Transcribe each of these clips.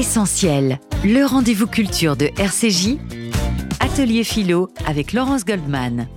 Essentiel, le rendez-vous culture de RCJ, Atelier Philo avec Laurence Goldman.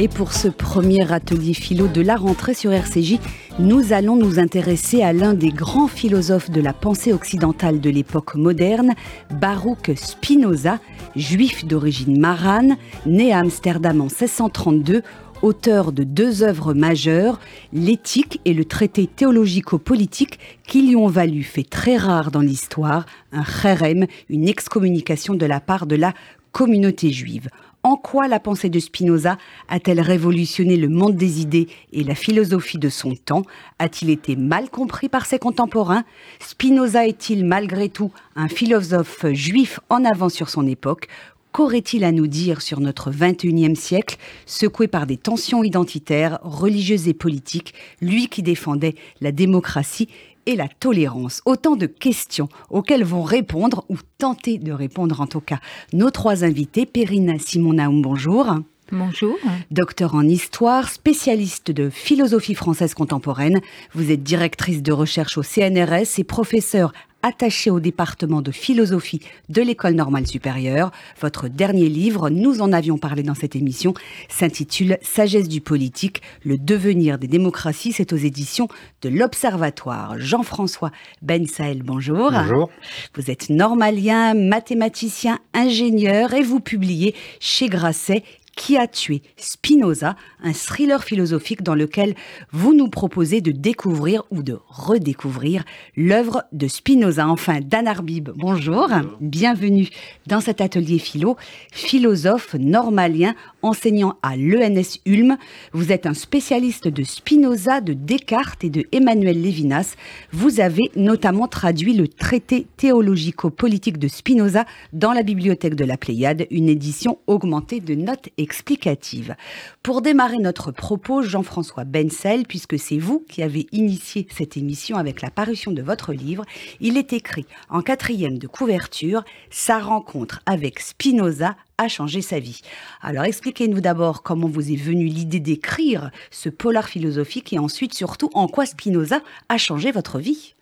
Et pour ce premier atelier philo de la rentrée sur RCJ, nous allons nous intéresser à l'un des grands philosophes de la pensée occidentale de l'époque moderne, Baruch Spinoza, juif d'origine marane, né à Amsterdam en 1632, auteur de deux œuvres majeures, l'éthique et le traité théologico-politique qui lui ont valu, fait très rare dans l'histoire, un cherem, une excommunication de la part de la communauté juive. En quoi la pensée de Spinoza a-t-elle révolutionné le monde des idées et la philosophie de son temps? A-t-il été mal compris par ses contemporains? Spinoza est-il malgré tout un philosophe juif en avant sur son époque? Qu'aurait-il à nous dire sur notre 21e siècle, secoué par des tensions identitaires, religieuses et politiques, lui qui défendait la démocratie et la tolérance? Autant de questions auxquelles vont répondre, ou tenter de répondre en tout cas, nos trois invités. Perrine Simon-Naoum, bonjour. Bonjour. Docteur en histoire, spécialiste de philosophie française contemporaine. Vous êtes directrice de recherche au CNRS et professeur attaché au département de philosophie de l'École normale supérieure. Votre dernier livre, nous en avions parlé dans cette émission, s'intitule Sagesse du politique, le devenir des démocraties. C'est aux éditions de l'Observatoire. Jean-François Ben Saël, bonjour. Bonjour. Vous êtes normalien, mathématicien, ingénieur et vous publiez chez Grasset qui a tué Spinoza, un thriller philosophique dans lequel vous nous proposez de découvrir ou de redécouvrir l'œuvre de Spinoza. Enfin, Dan Arbib, bonjour. bienvenue dans cet atelier philo, philosophe normalien, enseignant à l'ENS Ulm. Vous êtes un spécialiste de Spinoza, de Descartes et de Emmanuel Lévinas. Vous avez notamment traduit le traité théologico-politique de Spinoza dans la bibliothèque de la Pléiade, une édition augmentée de notes et explicative. Pour démarrer notre propos, Jean-François Bensel, puisque c'est vous qui avez initié cette émission avec la parution de votre livre, il est écrit en quatrième de couverture, Sa rencontre avec Spinoza a changé sa vie. Alors expliquez-nous d'abord comment vous est venue l'idée d'écrire ce polar philosophique et ensuite surtout en quoi Spinoza a changé votre vie.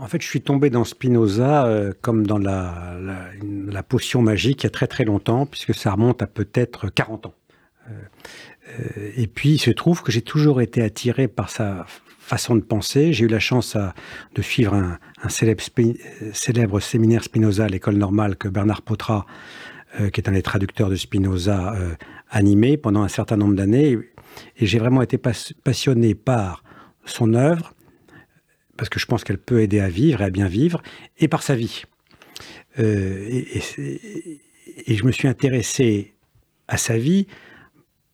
En fait, je suis tombé dans Spinoza euh, comme dans la, potion magique il y a très très longtemps, puisque ça remonte à peut-être 40 ans. Euh, euh, et puis, il se trouve que j'ai toujours été attiré par sa façon de penser. J'ai eu la chance de suivre un, célèbre, séminaire Spinoza à l'école normale que Bernard Potra, qui est un des traducteurs de Spinoza, animé pendant un certain nombre d'années. Et j'ai vraiment été passionné par son œuvre, parce que je pense qu'elle peut aider à vivre et à bien vivre, et par sa vie. Euh, et, je me suis intéressé à sa vie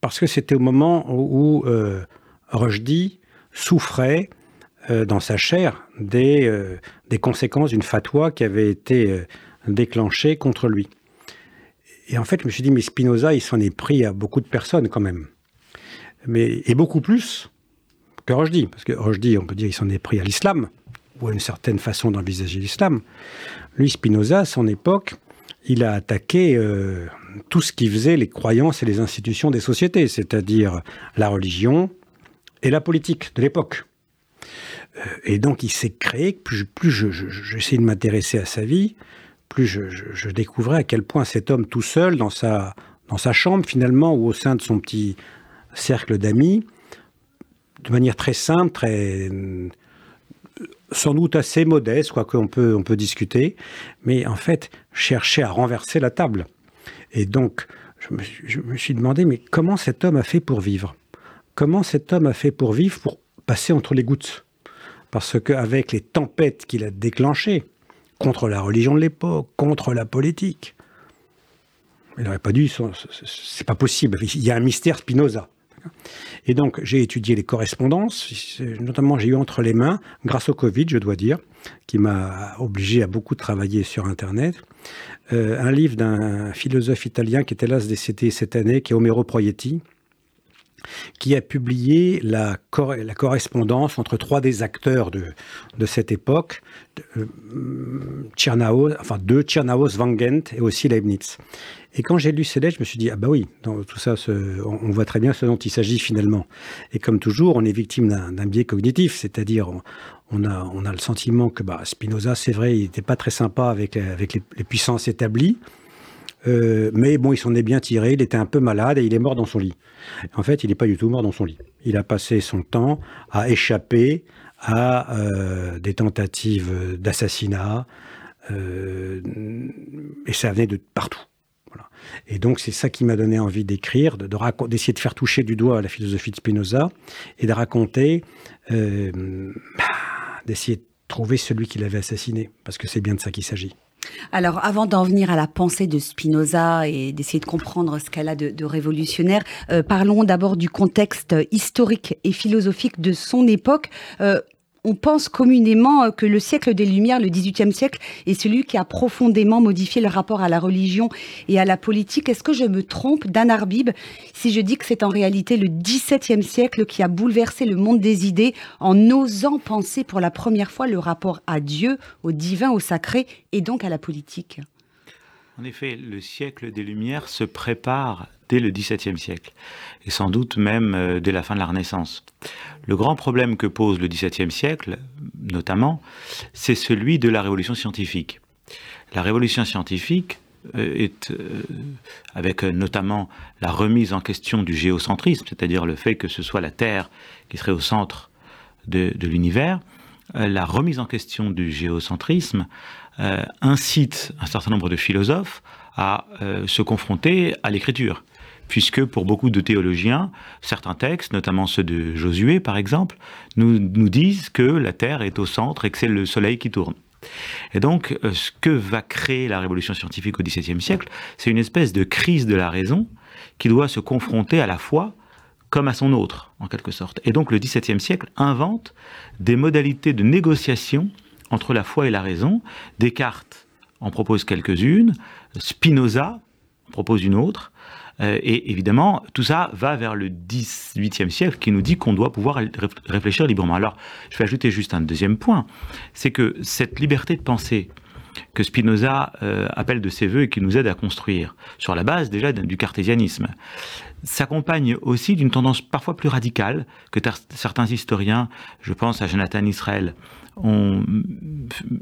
parce que c'était au moment où euh, Rushdie souffrait euh, dans sa chair des, des conséquences d'une fatwa qui avait été déclenchée contre lui. Et en fait, je me suis dit, mais Spinoza, il s'en est pris à beaucoup de personnes quand même. Mais, et beaucoup plus que Rushdie, parce que Rushdie, on peut dire, il s'en est pris à l'islam, ou à une certaine façon d'envisager l'islam. Lui, Spinoza, à son époque, il a attaqué euh, tout ce qui faisait les croyances et les institutions des sociétés, c'est-à-dire la religion et la politique de l'époque. Euh, et donc, il s'est créé, plus, plus j'essaie de m'intéresser à sa vie, plus je, je, découvrais à quel point cet homme tout seul, dans sa, dans sa chambre finalement, ou au sein de son petit cercle d'amis, de manière très simple, très sans doute assez modeste, quoi qu'on peut, on peut discuter, mais en fait, chercher à renverser la table. Et donc, je me, je me, suis demandé, mais comment cet homme a fait pour vivre? Comment cet homme a fait pour vivre, pour passer entre les gouttes? Parce qu'avec les tempêtes qu'il a déclenchées, contre la religion de l'époque, contre la politique, il n'aurait pas dû, c'est pas possible. Il y a un mystère Spinoza. Et donc, j'ai étudié les correspondances, notamment j'ai eu entre les mains, grâce au Covid, je dois dire, qui m'a obligé à beaucoup travailler sur Internet, euh, un livre d'un philosophe italien qui était hélas décédé cette année, qui est Omero Proietti, qui a publié la, correspondance entre trois des acteurs de, de cette époque, euh, enfin deux, Tchernaus, Van Gent et aussi Leibniz. Et quand j'ai lu ces lettres, je me suis dit, ah bah oui, tout ça, on, voit très bien ce dont il s'agit finalement. Et comme toujours, on est victime d'un biais cognitif, c'est-à-dire on, a, le sentiment que bah, Spinoza, c'est vrai, il n'était pas très sympa avec les, puissances établies, euh, mais bon, il s'en est bien tiré, il était un peu malade et il est mort dans son lit. En fait, il n'est pas du tout mort dans son lit. Il a passé son temps à échapper à euh, des tentatives d'assassinat, euh, et ça venait de partout. Et donc c'est ça qui m'a donné envie d'écrire, d'essayer de, faire toucher du doigt la philosophie de Spinoza et de raconter, euh, d'essayer de trouver celui qui l'avait assassiné, parce que c'est bien de ça qu'il s'agit. Alors, avant d'en venir à la pensée de Spinoza et d'essayer de comprendre ce qu'elle a de, révolutionnaire, euh, parlons d'abord du contexte historique et philosophique de son époque. Euh, on pense communément euh, que le siècle des Lumières, le XVIIIe siècle, est celui qui a profondément modifié le rapport à la religion et à la politique. Est-ce que je me trompe Dan Arbib si je dis que c'est en réalité le XVIIe siècle qui a bouleversé le monde des idées en osant penser pour la première fois le rapport à Dieu, au divin, au sacré et donc à la politique? En effet, le siècle des Lumières se prépare dès le XVIIe siècle, et sans doute même euh, dès la fin de la Renaissance. Le grand problème que pose le XVIIe siècle, notamment, c'est celui de la révolution scientifique. La révolution scientifique euh, est, euh, avec notamment la remise en question du géocentrisme, c'est-à-dire le fait que ce soit la Terre qui serait au centre de, l'univers, la remise en question du géocentrisme incite un certain nombre de philosophes à se confronter à l'écriture puisque pour beaucoup de théologiens, certains textes, notamment ceux de Josué par exemple, nous, disent que la Terre est au centre et que c'est le Soleil qui tourne. Et donc, euh, ce que va créer la révolution scientifique au XVIIe siècle, c'est une espèce de crise de la raison qui doit se confronter à la foi comme à son autre, en quelque sorte. Et donc, le XVIIe siècle invente des modalités de négociation entre la foi et la raison. Descartes en propose quelques-unes, Spinoza en propose une autre, et évidemment, tout ça va vers le XVIIIe siècle qui nous dit qu'on doit pouvoir réfléchir librement. Alors, je vais ajouter juste un deuxième point, c'est que cette liberté de penser que Spinoza euh, appelle de ses voeux et qui nous aide à construire, sur la base déjà du cartésianisme, s'accompagne aussi d'une tendance parfois plus radicale que certains historiens, je pense à Jonathan Israel, ont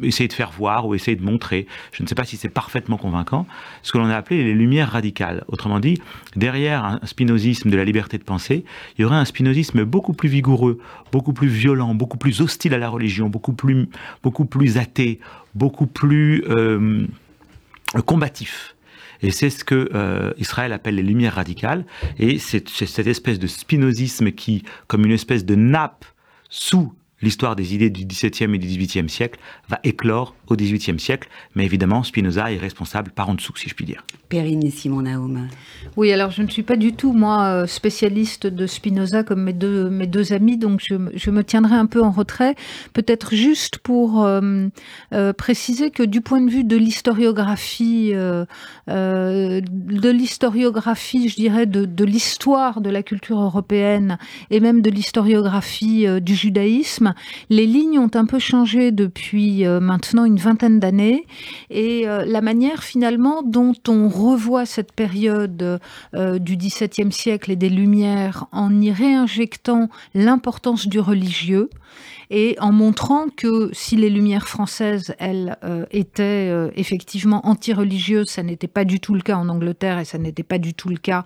essayé de faire voir ou essayé de montrer, je ne sais pas si c'est parfaitement convaincant, ce que l'on a appelé les lumières radicales. Autrement dit, derrière un spinozisme de la liberté de penser, il y aurait un spinozisme beaucoup plus vigoureux, beaucoup plus violent, beaucoup plus hostile à la religion, beaucoup plus, beaucoup plus athée, beaucoup plus euh, combatif. Et c'est ce que euh, Israël appelle les lumières radicales. Et c'est cette espèce de spinozisme qui, comme une espèce de nappe sous l'histoire des idées du XVIIe et du XVIIIe siècle va éclore au XVIIIe siècle, mais évidemment Spinoza est responsable par en dessous, si je puis dire. Perrine et Simon Naum. Oui, alors je ne suis pas du tout, moi, euh, spécialiste de Spinoza comme mes deux, mes deux amis, donc je, je me tiendrai un peu en retrait. Peut-être juste pour euh, euh, préciser que du point de vue de l'historiographie, euh, de l'historiographie, je dirais, de, de l'histoire de la culture européenne et même de l'historiographie du judaïsme, les lignes ont un peu changé depuis maintenant une vingtaine d'années et la manière finalement dont on revoit cette période euh, du XVIIe siècle et des Lumières en y réinjectant l'importance du religieux et en montrant que si les Lumières françaises, elles, euh, étaient euh, effectivement anti-religieuses, ça n'était pas du tout le cas en Angleterre et ça n'était pas du tout le cas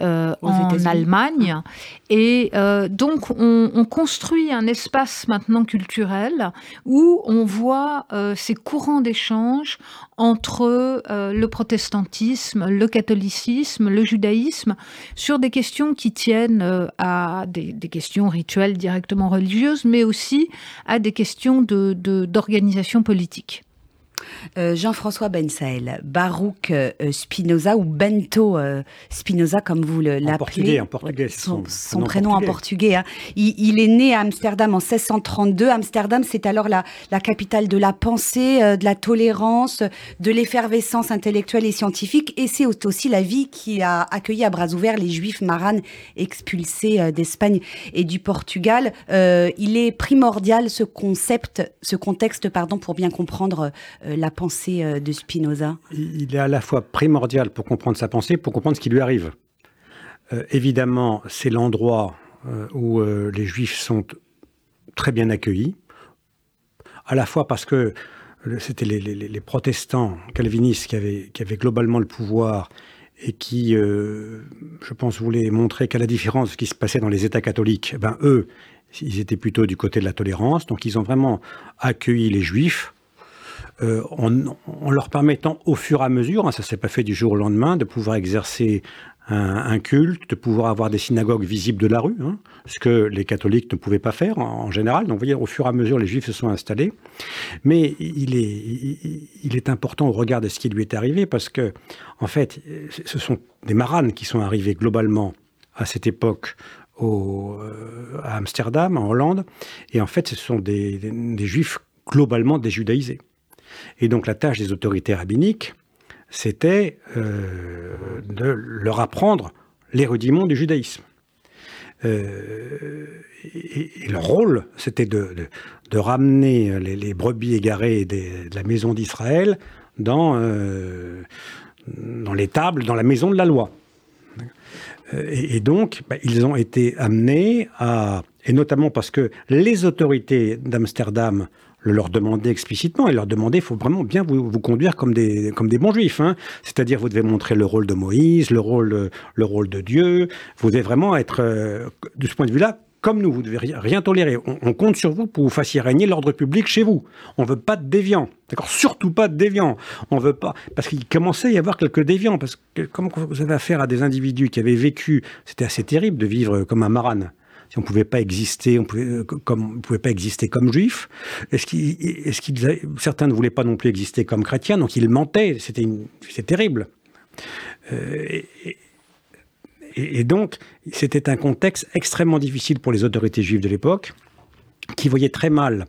euh, en Allemagne. Et donc, on, on, construit un espace maintenant culturel où on voit ces courants d'échange entre le protestantisme, le catholicisme, le judaïsme, sur des questions qui tiennent à des, questions rituelles directement religieuses, mais aussi à des questions d'organisation politique. Euh, Jean-François Ben Saël, Baruch euh, Spinoza ou Bento euh, Spinoza comme vous l'appelez. En portugais, son, son, prénom en portugais. Hein. Il, est né à Amsterdam en 1632. Amsterdam, c'est alors la, la, capitale de la pensée, de la tolérance, de l'effervescence intellectuelle et scientifique. Et c'est aussi la vie qui a accueilli à bras ouverts les Juifs maranes expulsés d'Espagne et du Portugal. il est primordial ce concept, ce contexte, pardon, pour bien comprendre la pensée euh, de Spinoza. Il est à la fois primordial pour comprendre sa pensée, pour comprendre ce qui lui arrive. Euh, évidemment, c'est l'endroit euh, où les juifs sont très bien accueillis, à la fois parce que c'était les, protestants calvinistes qui avaient, qui avaient, globalement le pouvoir et qui, je pense, voulaient montrer qu'à la différence de ce qui se passait dans les États catholiques, ben, eux, ils étaient plutôt du côté de la tolérance, donc ils ont vraiment accueilli les juifs euh, en, leur permettant au fur et à mesure, hein, ça ne s'est pas fait du jour au lendemain, de pouvoir exercer un, culte, de pouvoir avoir des synagogues visibles de la rue, hein, ce que les catholiques ne pouvaient pas faire en, général. Donc, vous voyez, au fur et à mesure, les juifs se sont installés. Mais il est, important au regard de ce qui lui est arrivé, parce que, en fait, ce sont des maranes qui sont arrivés globalement à cette époque euh, à Amsterdam, en Hollande. Et en fait, ce sont des, des juifs globalement déjudaïsés. Et donc la tâche des autorités rabbiniques, c'était euh, de leur apprendre les rudiments du judaïsme. Euh, et, leur rôle, c'était de, ramener les, brebis égarées de la maison d'Israël dans, euh, dans les tables, dans la maison de la loi. Et, donc, bah, ils ont été amenés à, et notamment parce que les autorités d'Amsterdam le leur demander explicitement et leur demander, il faut vraiment bien vous, vous, conduire comme des, comme des bons juifs. Hein. C'est-à-dire, vous devez montrer le rôle de Moïse, le rôle, le rôle de Dieu. Vous devez vraiment être, euh, de ce point de vue-là, comme nous, vous devez rien, tolérer. On, compte sur vous pour vous fassiez régner l'ordre public chez vous. On ne veut pas de déviants. D'accord? Surtout pas de déviants. On veut pas. Parce qu'il commençait à y avoir quelques déviants. Parce que, comme vous avez affaire à des individus qui avaient vécu, c'était assez terrible de vivre comme un marane on ne pouvait pas exister, on pouvait, euh, pouvait pas exister comme juif, est-ce qu'ils, est certains ne voulaient pas non plus exister comme chrétiens, donc ils mentaient, c'était, terrible. Euh, et, donc, c'était un contexte extrêmement difficile pour les autorités juives de l'époque, qui voyaient très mal,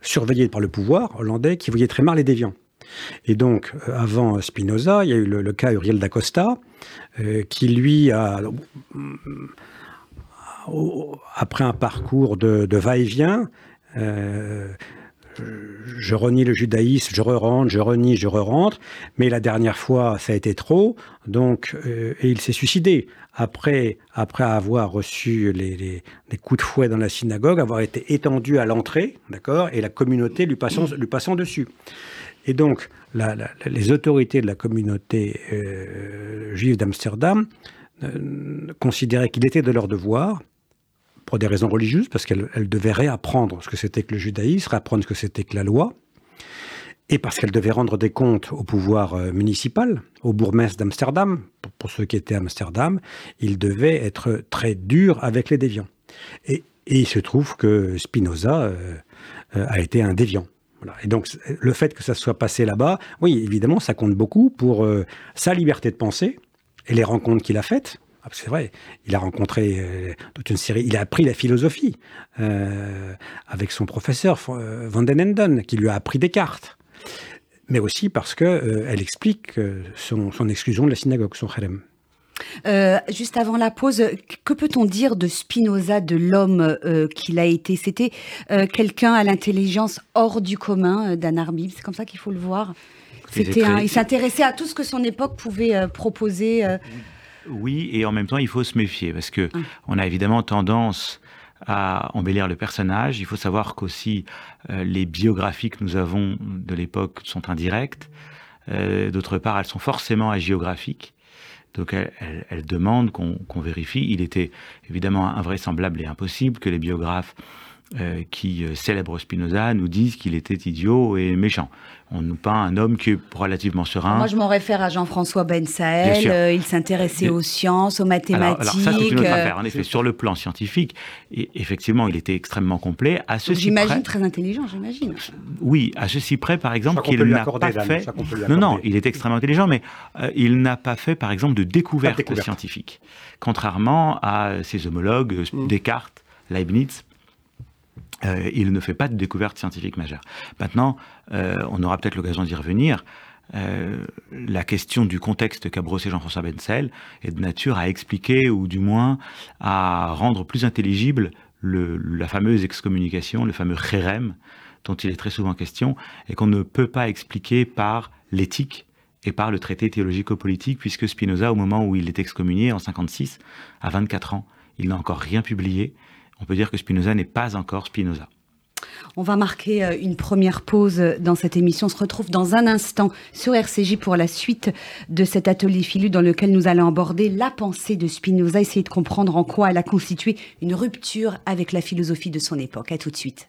surveillés par le pouvoir hollandais, qui voyaient très mal les déviants. Et donc, euh, avant Spinoza, il y a eu le, cas Uriel d'Acosta, qui lui a après un parcours de, va-et-vient, euh, je renie le judaïsme, je re-rentre, je renie, je re-rentre, mais la dernière fois, ça a été trop, donc, euh, et il s'est suicidé. Après, après avoir reçu les, coups de fouet dans la synagogue, avoir été étendu à l'entrée, d'accord, et la communauté lui passant, lui passant dessus. Et donc, les autorités de la communauté euh, juive d'Amsterdam considéraient qu'il était de leur devoir pour des raisons religieuses, parce qu'elle devait réapprendre ce que c'était que le judaïsme, réapprendre ce que c'était que la loi, et parce qu'elle devait rendre des comptes au pouvoir euh, municipal, au bourgmestre d'Amsterdam. Pour, ceux qui étaient à Amsterdam, il devait être très dur avec les déviants. Et, il se trouve que Spinoza euh, euh, a été un déviant. Et donc, le fait que ça soit passé là-bas, oui, évidemment, ça compte beaucoup pour sa liberté de penser et les rencontres qu'il a faites. Ah, c'est vrai, il a rencontré euh, toute une série, il a appris la philosophie euh, avec son professeur euh, Van den Enden, qui lui a appris Descartes. Mais aussi parce qu'elle elle explique son, exclusion de la synagogue, son harem. juste avant la pause, que peut-on dire de Spinoza, de l'homme qu'il a été? C'était quelqu'un à l'intelligence hors du commun d'un Arbib, c'est comme ça qu'il faut le voir. C'était il s'intéressait à tout ce que son époque pouvait proposer. Oui, et en même temps, il faut se méfier parce que hum. on a évidemment tendance à embellir le personnage. Il faut savoir qu'aussi euh, les biographies que nous avons de l'époque sont indirectes. Euh, d'autre part, elles sont forcément agiographiques. Donc elles, demandent qu'on vérifie. Il était évidemment invraisemblable et impossible que les biographes euh, qui euh, célèbrent Spinoza nous disent qu'il était idiot et méchant. On nous peint un homme qui est relativement serein. Moi, je m'en réfère à Jean-François Ben il s'intéressait aux sciences, aux mathématiques. Alors, ça, c'est une autre affaire. En effet, sur le plan scientifique, et effectivement, il était extrêmement complet. À ceci J'imagine très intelligent, j'imagine. Oui, à ceci près, par exemple, qu'il n'a pas fait. Non, non, il est extrêmement intelligent, mais il n'a pas fait, par exemple, de découverte, découverte. scientifique. Contrairement à ses homologues, mm. Descartes, Leibniz, euh, il ne fait pas de découverte scientifique majeure. Maintenant, euh, on aura peut-être l'occasion d'y revenir. Euh, la question du contexte qu'a brossé Jean-François Bensel est de nature à expliquer ou du moins à rendre plus intelligible la fameuse excommunication, le fameux chérem dont il est très souvent question et qu'on ne peut pas expliquer par l'éthique et par le traité théologico-politique puisque Spinoza, au moment où il est excommunié en 56, à 24 ans, il n'a encore rien publié on peut dire que Spinoza n'est pas encore Spinoza. On va marquer euh, une première pause dans cette émission. On se retrouve dans un instant sur RCJ pour la suite de cet atelier filu dans lequel nous allons aborder la pensée de Spinoza, essayer de comprendre en quoi elle a constitué une rupture avec la philosophie de son époque. À tout de suite.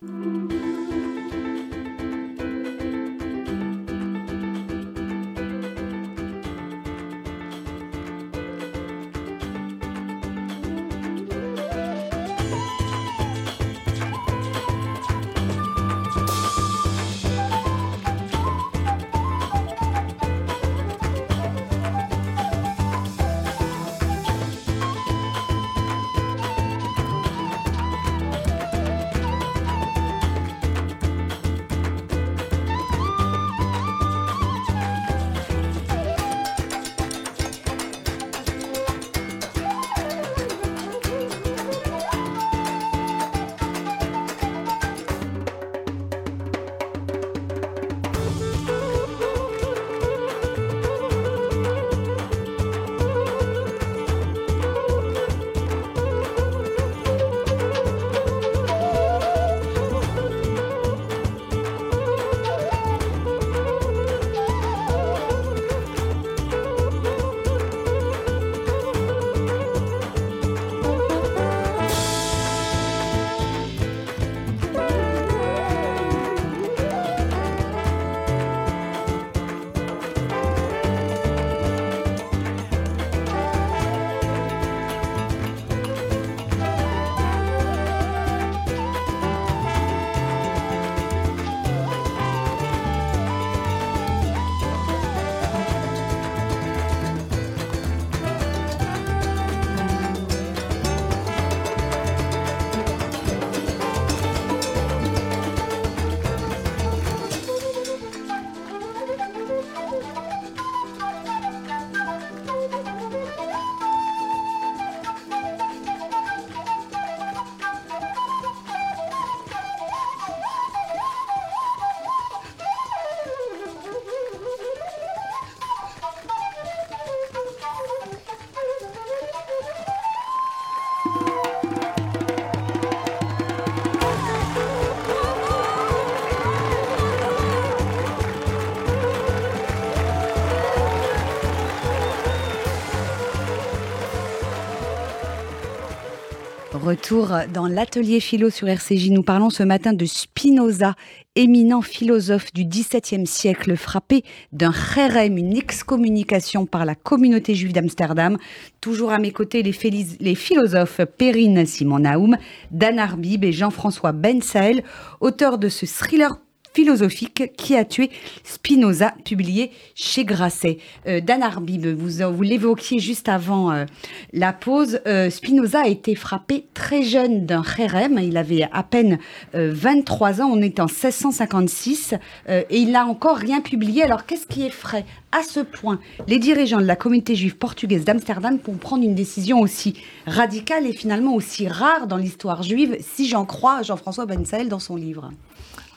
Dans l'atelier philo sur RCJ. Nous parlons ce matin de Spinoza, éminent philosophe du XVIIe siècle, frappé d'un chérem, une excommunication par la communauté juive d'Amsterdam. Toujours à mes côtés, les, philosophes Perrine Simon Naoum, Dan Arbib et Jean-François Ben Saël, auteurs de ce thriller philosophique qui a tué Spinoza, publié chez Grasset. Euh, Dan Arbib, vous, vous l'évoquiez juste avant euh, la pause, euh, Spinoza a été frappé très jeune d'un chérem, il avait à peine 23 ans, on est en 1656, et il n'a encore rien publié. Alors qu'est-ce qui est frais à ce point? Les dirigeants de la communauté juive portugaise d'Amsterdam pour prendre une décision aussi radicale et finalement aussi rare dans l'histoire juive, si j'en crois Jean-François Ben dans son livre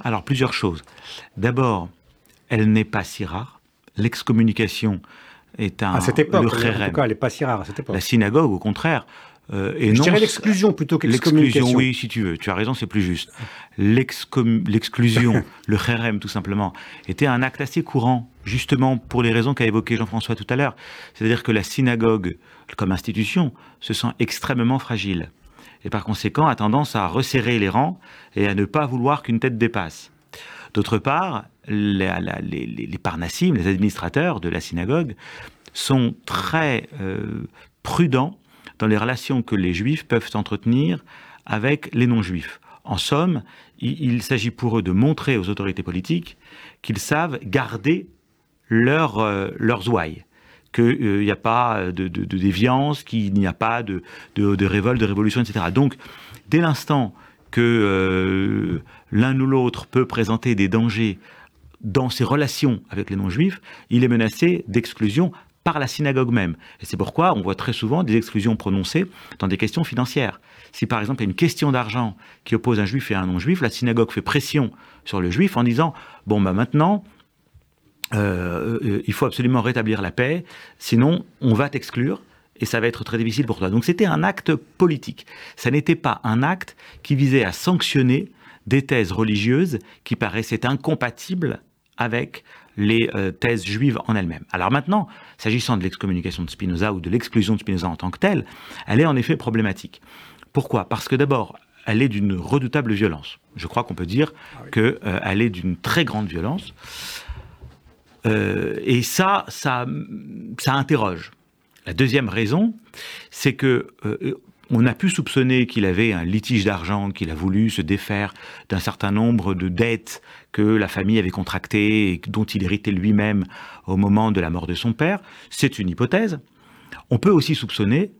alors, plusieurs choses. D'abord, elle n'est pas si rare. L'excommunication est un. À cette époque, en tout cas, elle n'est pas si rare à cette époque. La synagogue, au contraire. Euh, et Je dirais l'exclusion plutôt que l'excommunication. oui, si tu veux. Tu as raison, c'est plus juste. L'exclusion, le chérem, tout simplement, était un acte assez courant, justement pour les raisons qu'a évoqué Jean-François tout à l'heure. C'est-à-dire que la synagogue, comme institution, se sent extrêmement fragile. Et par conséquent a tendance à resserrer les rangs et à ne pas vouloir qu'une tête dépasse. D'autre part, les, les, les, parnassim, les administrateurs de la synagogue, sont très euh, prudents dans les relations que les juifs peuvent entretenir avec les non-juifs. En somme, il, s'agit pour eux de montrer aux autorités politiques qu'ils savent garder euh, leurs ouailles, qu'il n'y a pas de, déviance, qu'il n'y a pas de, de, révolte, de révolution, etc. Donc, dès l'instant que euh, l'un ou l'autre peut présenter des dangers dans ses relations avec les non-juifs, il est menacé d'exclusion par la synagogue même. Et c'est pourquoi on voit très souvent des exclusions prononcées dans des questions financières. Si par exemple il y a une question d'argent qui oppose un juif et un non-juif, la synagogue fait pression sur le juif en disant bon bah maintenant euh, euh, il faut absolument rétablir la paix, sinon on va t'exclure et ça va être très difficile pour toi. Donc c'était un acte politique. Ça n'était pas un acte qui visait à sanctionner des thèses religieuses qui paraissaient incompatibles avec les euh, thèses juives en elles-mêmes. Alors maintenant, s'agissant de l'excommunication de Spinoza ou de l'exclusion de Spinoza en tant que telle, elle est en effet problématique. Pourquoi? Parce que d'abord, elle est d'une redoutable violence. Je crois qu'on peut dire ah qu'elle euh, est d'une très grande violence. Euh, et ça, ça, ça interroge. La deuxième raison, c'est que on a pu soupçonner qu'il avait un litige d'argent, qu'il a voulu se défaire d'un certain nombre de dettes que la famille avait contractées et dont il héritait lui-même au moment de la mort de son père. C'est une hypothèse. On peut aussi soupçonner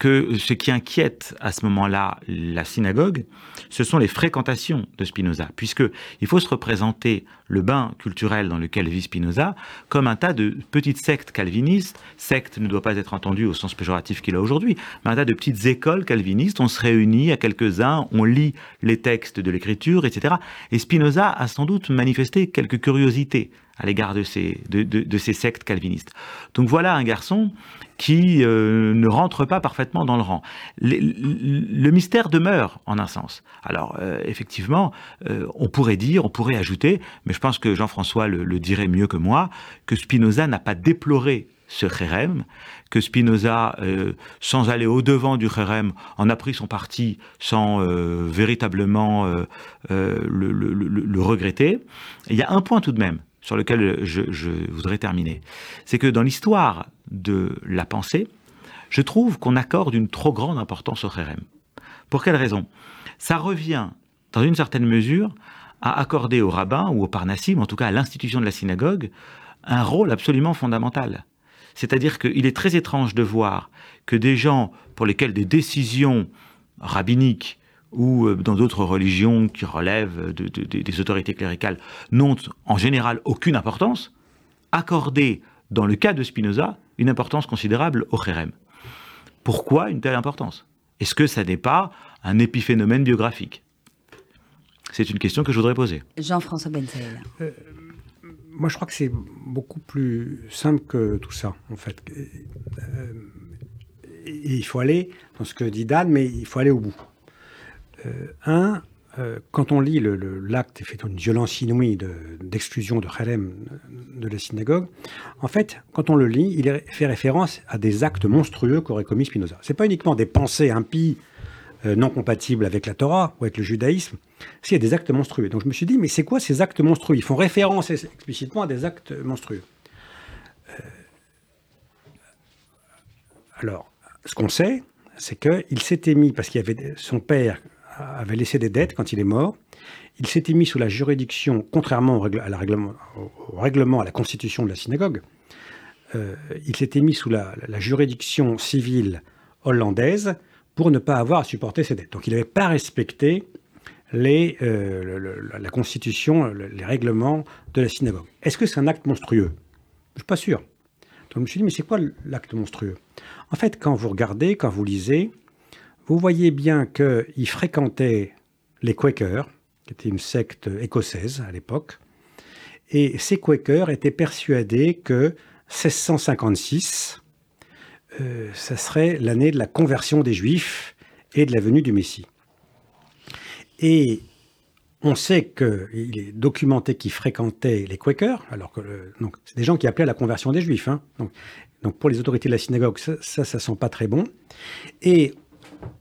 que ce qui inquiète à ce moment-là la synagogue, ce sont les fréquentations de Spinoza, puisque il faut se représenter le bain culturel dans lequel vit Spinoza comme un tas de petites sectes calvinistes. Secte ne doit pas être entendu au sens péjoratif qu'il a aujourd'hui, mais un tas de petites écoles calvinistes. On se réunit à quelques-uns, on lit les textes de l'écriture, etc. Et Spinoza a sans doute manifesté quelques curiosités à l'égard de ces, de, ces sectes calvinistes. Donc voilà un garçon qui euh, ne rentre pas parfaitement dans le rang. Le, mystère demeure en un sens. Alors euh, effectivement, euh, on pourrait dire, on pourrait ajouter, mais je pense que Jean-François le, dirait mieux que moi, que Spinoza n'a pas déploré ce Kherem, que Spinoza, sans aller au-devant du Kherem, en a pris son parti sans véritablement le, le, regretter. Il y a un point tout de même sur lequel je, voudrais terminer, c'est que dans l'histoire de la pensée, je trouve qu'on accorde une trop grande importance au Kherem. Pour quelle raison? Ça revient, dans une certaine mesure, à accorder au rabbin ou au parnassim, en tout cas à l'institution de la synagogue, un rôle absolument fondamental. C'est-à-dire qu'il est très étrange de voir que des gens pour lesquels des décisions rabbiniques ou euh, dans d'autres religions qui relèvent des autorités cléricales n'ont en général aucune importance, accorder, dans le cas de Spinoza, une importance considérable au Kherem. Pourquoi une telle importance? Est-ce que ça n'est pas un épiphénomène biographique? C'est une question que je voudrais poser. Jean-François Benzel. Euh, moi, je crois que c'est beaucoup plus simple que tout ça, en fait. Euh, il faut aller dans ce que dit Dan, mais il faut aller au bout. Euh, un, euh, quand on lit l'acte fait une violence inouïe d'exclusion de, de de la synagogue, en fait, quand on le lit, il fait référence à des actes monstrueux qu'aurait commis Spinoza. Ce n'est pas uniquement des pensées impies, euh, non compatibles avec la Torah ou avec le judaïsme, c'est des actes monstrueux. Donc je me suis dit, mais c'est quoi ces actes monstrueux? Ils font référence explicitement à des actes monstrueux. alors, ce qu'on sait, c'est qu'il s'était mis, parce qu'il y avait son père avait laissé des dettes quand il est mort. Il s'était mis sous la juridiction, contrairement au, règlement, à la constitution de la synagogue, euh, il s'était mis sous la, juridiction civile hollandaise pour ne pas avoir à supporter ses dettes. Donc il n'avait pas respecté les, euh, la constitution, les règlements de la synagogue. Est-ce que c'est un acte monstrueux? Je ne suis pas sûr. Donc je me suis dit, mais c'est quoi l'acte monstrueux? En fait, quand vous regardez, quand vous lisez, vous voyez bien qu'il fréquentait les Quakers, qui était une secte écossaise à l'époque, et ces Quakers étaient persuadés que 1656, euh, ça serait l'année de la conversion des Juifs et de la venue du Messie. Et on sait qu'il est documenté qu'ils fréquentaient les Quakers, alors que donc c'est des gens qui appelaient à la conversion des Juifs. Hein. Donc, pour les autorités de la synagogue, ça, ça, sent pas très bon. Et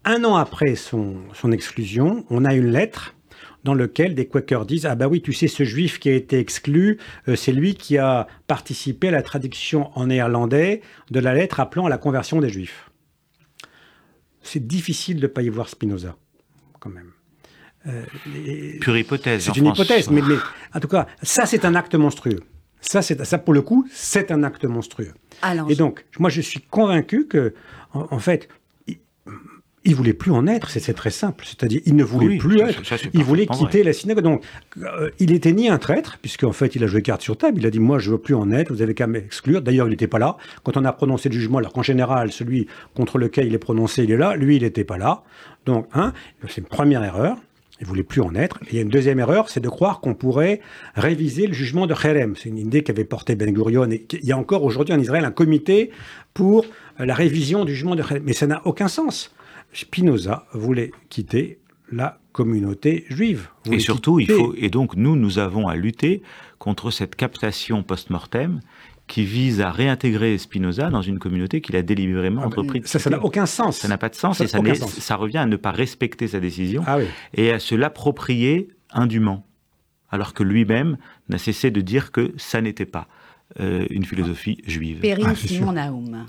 un an après son, son exclusion, on a une lettre dans laquelle des Quakers disent Ah, bah oui, tu sais, ce juif qui a été exclu, euh, c'est lui qui a participé à la traduction en néerlandais de la lettre appelant à la conversion des juifs. C'est difficile de ne pas y voir Spinoza, quand même. Euh, Pure hypothèse. C'est une hypothèse, mais, mais, en tout cas, ça, c'est un acte monstrueux. Ça, c'est ça pour le coup, c'est un acte monstrueux. et donc, moi, je suis convaincu que, en, fait, il, ne voulait plus en être. C'est très simple. C'est-à-dire, il ne voulait plus être. il voulait quitter la synagogue. Donc, euh, il était ni un traître, puisqu'en fait, il a joué carte sur table. Il a dit, moi, je veux plus en être. Vous avez qu'à m'exclure. D'ailleurs, il n'était pas là quand on a prononcé le jugement. Alors qu'en général, celui contre lequel il est prononcé, il est là. Lui, il n'était pas là. Donc, hein, c'est une première erreur. Il voulait plus en être. il y a une deuxième erreur, c'est de croire qu'on pourrait réviser le jugement de Kherem. C'est une idée qu'avait portée Ben Gurion. Et il y a encore aujourd'hui en Israël un comité pour la révision du jugement de Kherem. Mais ça n'a aucun sens. Spinoza voulait quitter la communauté juive. Et surtout, il faut, et donc nous, nous avons à lutter contre cette captation post-mortem qui vise à réintégrer Spinoza dans une communauté qu'il a délibérément ah, entrepris. ça, n'a aucun sens. Ça n'a pas de sens et ça, ça, revient à ne pas respecter sa décision ah et à se l'approprier indûment, alors que lui-même n'a cessé de dire que ça n'était pas euh, une philosophie juive. Périne ah, Simon Naoum.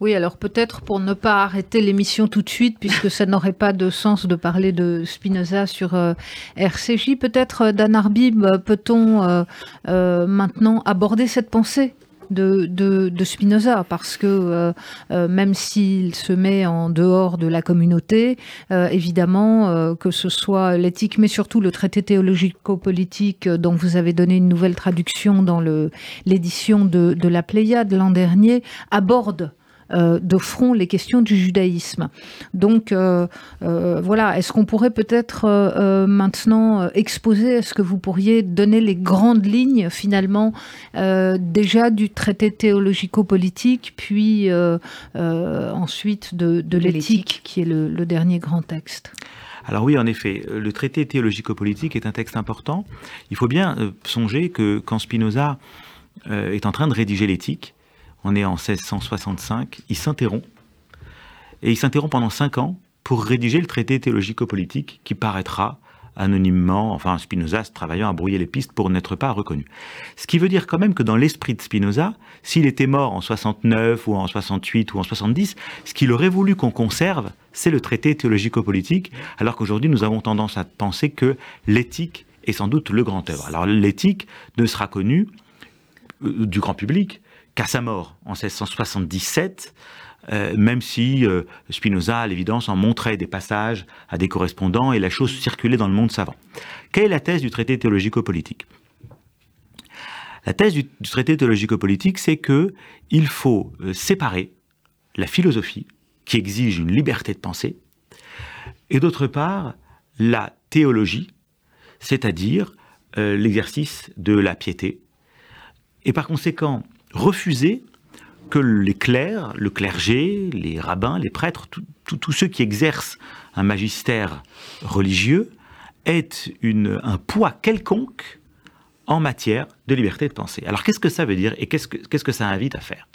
Oui, alors peut-être pour ne pas arrêter l'émission tout de suite, puisque ça n'aurait pas de sens de parler de Spinoza sur euh, RCJ, peut-être euh, Dan Arbib, peut-on maintenant aborder cette pensée de, Spinoza, parce que euh, euh, même s'il se met en dehors de la communauté, euh, évidemment, que ce soit l'éthique, mais surtout le traité théologico-politique dont vous avez donné une nouvelle traduction dans l'édition de, la Pléiade l'an dernier, aborde euh, de front les questions du judaïsme. Donc euh, euh, voilà, est-ce qu'on pourrait peut-être maintenant exposer, est-ce que vous pourriez donner les grandes lignes finalement déjà du traité théologico-politique, puis ensuite de, l'éthique, qui est le, dernier grand texte? Alors oui, en effet, le traité théologico-politique est un texte important. Il faut bien songer que quand Spinoza est en train de rédiger l'éthique, on est en 1665, il s'interrompt, et il s'interrompt pendant cinq ans pour rédiger le traité théologico-politique qui paraîtra anonymement, enfin Spinoza travaillant à brouiller les pistes pour n'être pas reconnu. Ce qui veut dire quand même que dans l'esprit de Spinoza, s'il était mort en 69 ou en 68 ou en 70, ce qu'il aurait voulu qu'on conserve, c'est le traité théologico-politique, alors qu'aujourd'hui nous avons tendance à penser que l'éthique est sans doute le grand œuvre. Alors l'éthique ne sera connue euh, du grand public qu'à sa mort en 1677, euh, même si euh, Spinoza, à l'évidence, en montrait des passages à des correspondants et la chose circulait dans le monde savant. Quelle est la thèse du traité théologico-politique? La thèse du, traité théologico-politique, c'est que il faut euh, séparer la philosophie, qui exige une liberté de pensée, et d'autre part, la théologie, c'est-à-dire l'exercice de la piété. Et par conséquent, refuser que les clercs, le clergé, les rabbins, les prêtres, tous ceux qui exercent un magistère religieux aient une, un poids quelconque en matière de liberté de pensée. Alors qu'est-ce que ça veut dire et qu'est-ce que, qu'est-ce que ça invite à faire?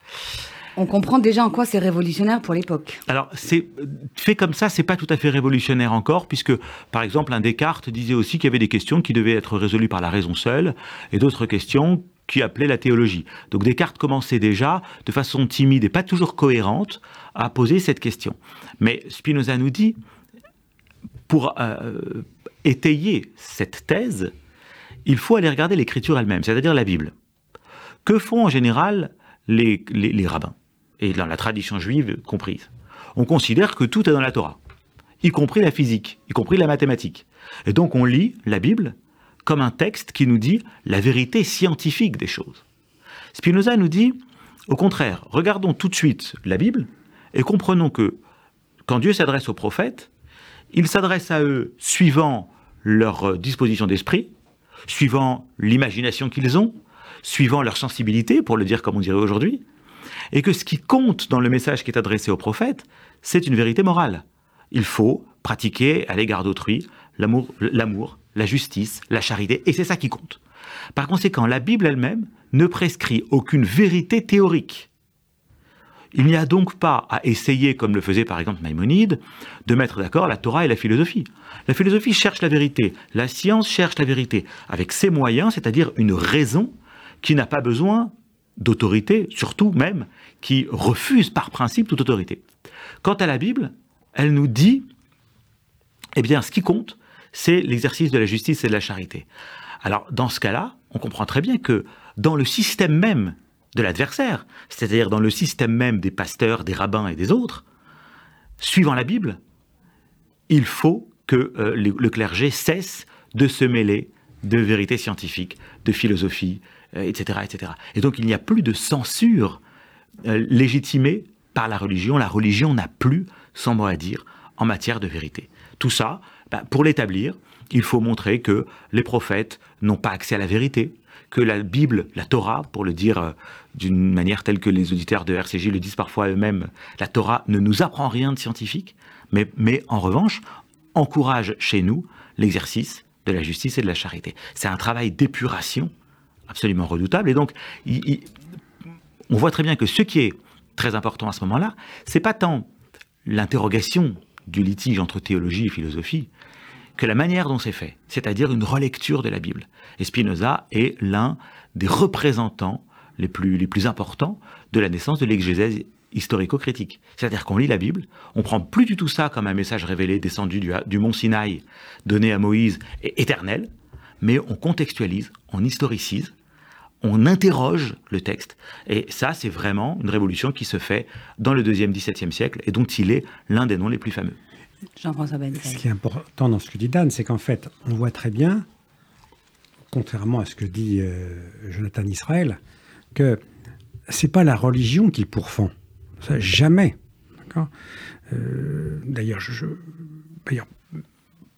On comprend déjà en quoi c'est révolutionnaire pour l'époque. Alors, c'est fait comme ça, c'est pas tout à fait révolutionnaire encore, puisque, par exemple, un Descartes disait aussi qu'il y avait des questions qui devaient être résolues par la raison seule, et d'autres questions qui appelait la théologie. Donc Descartes commençait déjà, de façon timide et pas toujours cohérente, à poser cette question. Mais Spinoza nous dit, pour euh, étayer cette thèse, il faut aller regarder l'écriture elle-même, c'est-à-dire la Bible. Que font en général les, les rabbins, et dans la tradition juive comprise? On considère que tout est dans la Torah, y compris la physique, y compris la mathématique. Et donc on lit la Bible comme un texte qui nous dit la vérité scientifique des choses. Spinoza nous dit, au contraire, regardons tout de suite la Bible et comprenons que quand Dieu s'adresse aux prophètes, il s'adresse à eux suivant leur disposition d'esprit, suivant l'imagination qu'ils ont, suivant leur sensibilité, pour le dire comme on dirait aujourd'hui, et que ce qui compte dans le message qui est adressé aux prophètes, c'est une vérité morale. Il faut pratiquer à l'égard d'autrui l'amour, l'amour, la justice, la charité, et c'est ça qui compte. Par conséquent, la Bible elle-même ne prescrit aucune vérité théorique. Il n'y a donc pas à essayer, comme le faisait par exemple Maïmonide, de mettre d'accord la Torah et la philosophie. La philosophie cherche la vérité, la science cherche la vérité, avec ses moyens, c'est-à-dire une raison qui n'a pas besoin d'autorité, surtout même, qui refuse par principe toute autorité. Quant à la Bible, elle nous dit, eh bien, ce qui compte, c'est l'exercice de la justice et de la charité. Alors, dans ce cas-là, on comprend très bien que dans le système même de l'adversaire, c'est-à-dire dans le système même des pasteurs, des rabbins et des autres, suivant la Bible, il faut que euh, le clergé cesse de se mêler de vérités scientifiques, de philosophie, etc., euh, etc. Et donc il n'y a plus de censure euh, légitimée par la religion. La religion n'a plus son mot à dire en matière de vérité. Tout ça, bah, pour l'établir, il faut montrer que les prophètes n'ont pas accès à la vérité, que la Bible, la Torah, pour le dire euh, d'une manière telle que les auditeurs de RCJ le disent parfois eux-mêmes, la Torah ne nous apprend rien de scientifique, mais, mais en revanche encourage chez nous l'exercice de la justice et de la charité. C'est un travail d'épuration absolument redoutable. Et donc, on voit très bien que ce qui est très important à ce moment-là, c'est pas tant l'interrogation du litige entre théologie et philosophie, que la manière dont c'est fait, c'est-à-dire une relecture de la Bible. Et Spinoza est l'un des représentants les plus, les plus importants de la naissance de l'exégèse historico-critique. C'est-à-dire qu'on lit la Bible, on prend plus du tout ça comme un message révélé descendu du, du mont Sinaï, donné à Moïse, et éternel, mais on contextualise, on historicise, on interroge le texte. Et ça, c'est vraiment une révolution qui se fait dans le deuxième XVIIe siècle et dont il est l'un des noms les plus fameux. Jean-François Ce qui est important dans ce que dit Dan, c'est qu'en fait, on voit très bien, contrairement à ce que dit euh, Jonathan Israël, que c'est pas la religion qu'il pourfend. Jamais. Euh, d'ailleurs,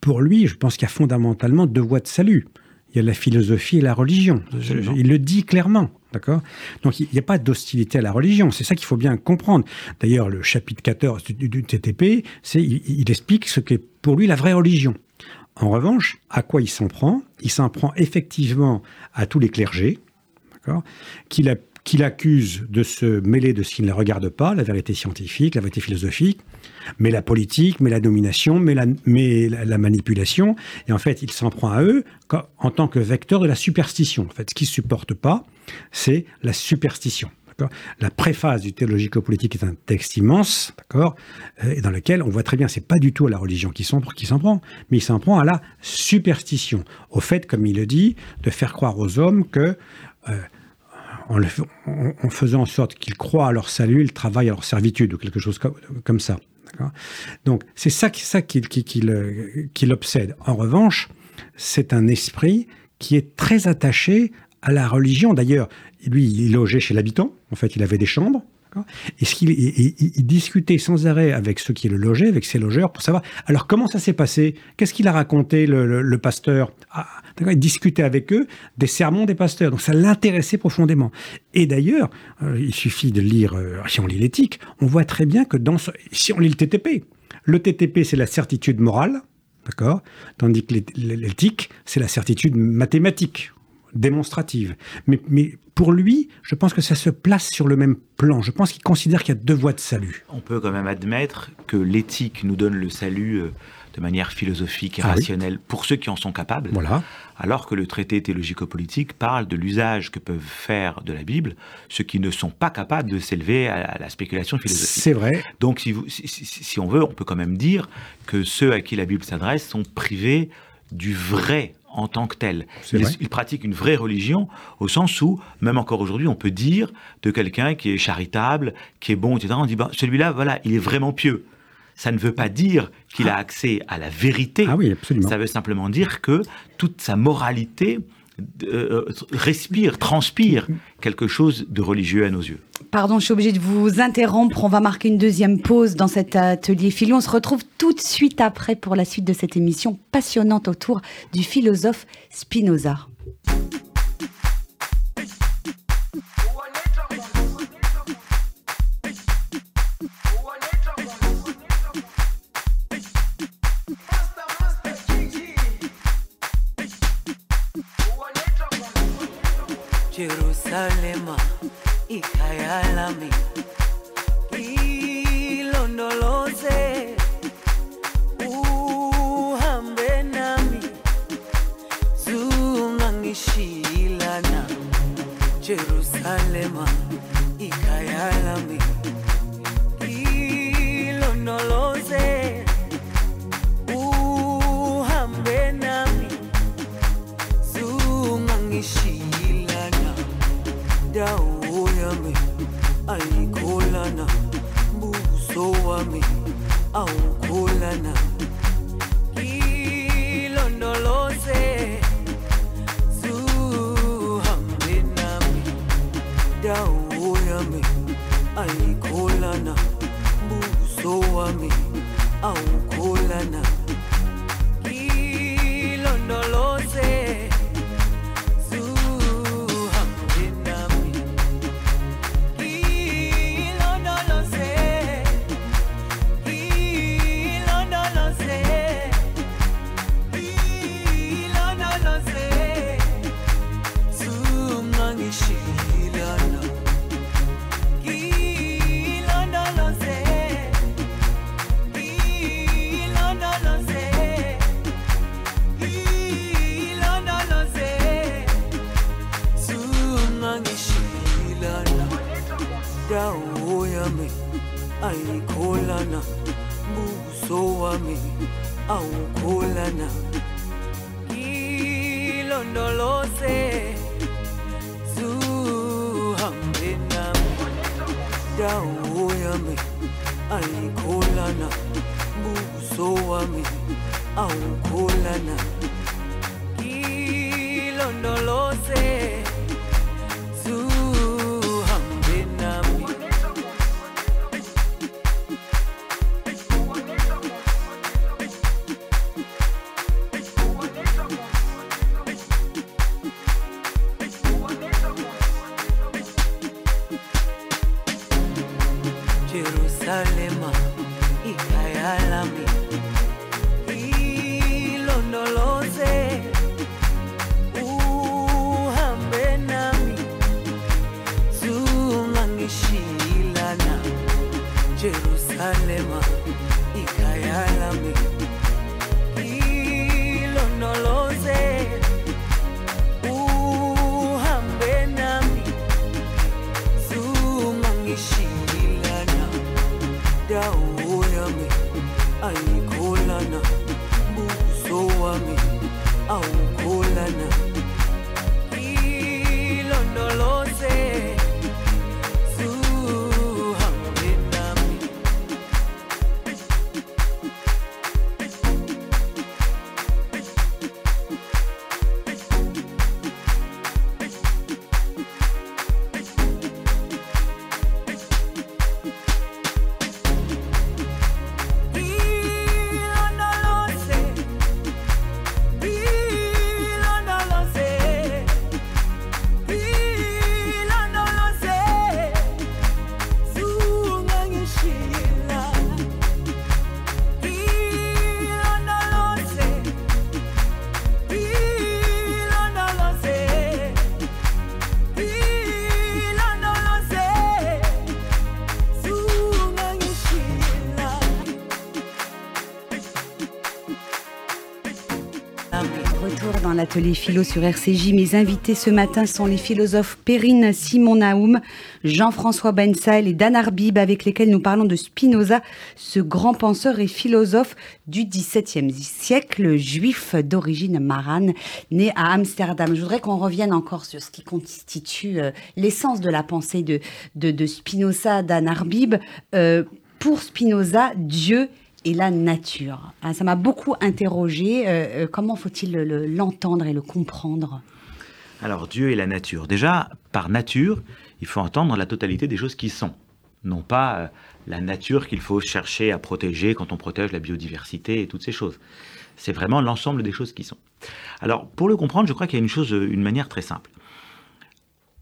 pour lui, je pense qu'il y a fondamentalement deux voies de salut. Il y a la philosophie et la religion. il le dit clairement. D'accord? Donc il n'y a pas d'hostilité à la religion. C'est ça qu'il faut bien comprendre. D'ailleurs, le chapitre 14 du, TTP, c'est, il, explique ce qu'est pour lui la vraie religion. En revanche, à quoi il s'en prend? Il s'en prend effectivement à tous les clergés, d'accord? Qu'il, qu'il accuse de se mêler de ce qui ne les regarde pas, la vérité scientifique, la vérité philosophique, mais la politique, mais la domination, mais la, manipulation. Et en fait, il s'en prend à eux en tant que vecteur de la superstition. En fait, ce qu'ils ne supportent pas, c'est la superstition. La préface du théologico-politique est un texte immense, d'accord, euh, et dans lequel on voit très bien, c'est pas du tout à la religion qui s'en prend, mais il s'en prend à la superstition, au fait, comme il le dit, de faire croire aux hommes que euh, en, faisant en sorte qu'ils croient à leur salut, ils travaillent à leur servitude ou quelque chose comme ça. Donc c'est ça, qui, qui l'obsède. En revanche, c'est un esprit qui est très attaché à la religion. D'ailleurs, lui, il logeait chez l'habitant. En fait, il avait des chambres. Et il, discutait sans arrêt avec ceux qui le logeaient, avec ses logeurs, pour savoir. Alors, comment ça s'est passé? Qu'est-ce qu'il a raconté, le, pasteur? Ah, Il discutait avec eux des sermons des pasteurs. Donc, ça l'intéressait profondément. Et d'ailleurs, euh, il suffit de lire, euh, si on lit l'éthique, on voit très bien que dans si on lit le TTP, le TTP, c'est la certitude morale, d'accord Tandis que l'éthique, c'est la certitude mathématique démonstrative. Mais, mais pour lui, je pense que ça se place sur le même plan. Je pense qu'il considère qu'il y a deux voies de salut. On peut quand même admettre que l'éthique nous donne le salut euh, de manière philosophique et ah rationnelle pour ceux qui en sont capables. Voilà. Alors que le traité théologico-politique parle de l'usage que peuvent faire de la Bible ceux qui ne sont pas capables de s'élever à la spéculation philosophique. C'est vrai. Donc, si, si, si, on veut, on peut quand même dire que ceux à qui la Bible s'adresse sont privés du vrai en tant que tel. Il, pratique une vraie religion au sens où, même encore aujourd'hui, on peut dire de quelqu'un qui est charitable, qui est bon, etc. On dit, ben, celui-là, voilà, il est vraiment pieux. Ça ne veut pas dire qu'il a ah. accès à la vérité. Ah oui, absolument. Ça veut simplement dire que toute sa moralité euh, respire, transpire quelque chose de religieux à nos yeux. Pardon, je suis obligée de vous interrompre. On va marquer une deuxième pause dans cet atelier philo. On se retrouve tout de suite après pour la suite de cette émission passionnante autour du philosophe Spinoza. problema y callar a mí. Y lo no lo sé. Uhambe nami. Sungangishilana. Daunami. Ayikolana. Buso wami. Awu L'atelier philo sur RCJ. Mes invités ce matin sont les philosophes Perrine Simon Naoum, Jean-François Bensaïl et Dan Arbib, avec lesquels nous parlons de Spinoza, ce grand penseur et philosophe du XVIIe siècle, juif d'origine marane, né à Amsterdam. Je voudrais qu'on revienne encore sur ce qui constitue euh, l'essence de la pensée de, de, de Spinoza, Dan Arbib. Euh, pour Spinoza, Dieu et la nature. Ah, ça m'a beaucoup interrogé. Euh, euh, comment faut-il le- le- l'entendre et le comprendre? Alors Dieu et la nature. Déjà, par nature, il faut entendre la totalité des choses qui sont. Non pas euh, la nature qu'il faut chercher à protéger quand on protège la biodiversité et toutes ces choses. C'est vraiment l'ensemble des choses qui sont. Alors, pour le comprendre, je crois qu'il y a une chose, une manière très simple.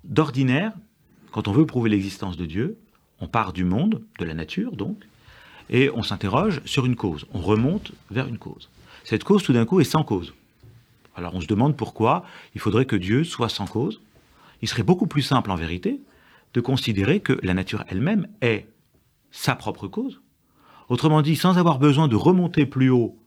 D'ordinaire, quand on veut prouver l'existence de Dieu, on part du monde, de la nature donc, et on s'interroge sur une cause. On remonte vers une cause. Cette cause, tout d'un coup, est sans cause. Alors on se demande pourquoi il faudrait que Dieu soit sans cause. Il serait beaucoup plus simple en vérité de considérer que la nature elle-même est sa propre cause. Autrement dit, sans avoir besoin de remonter plus haut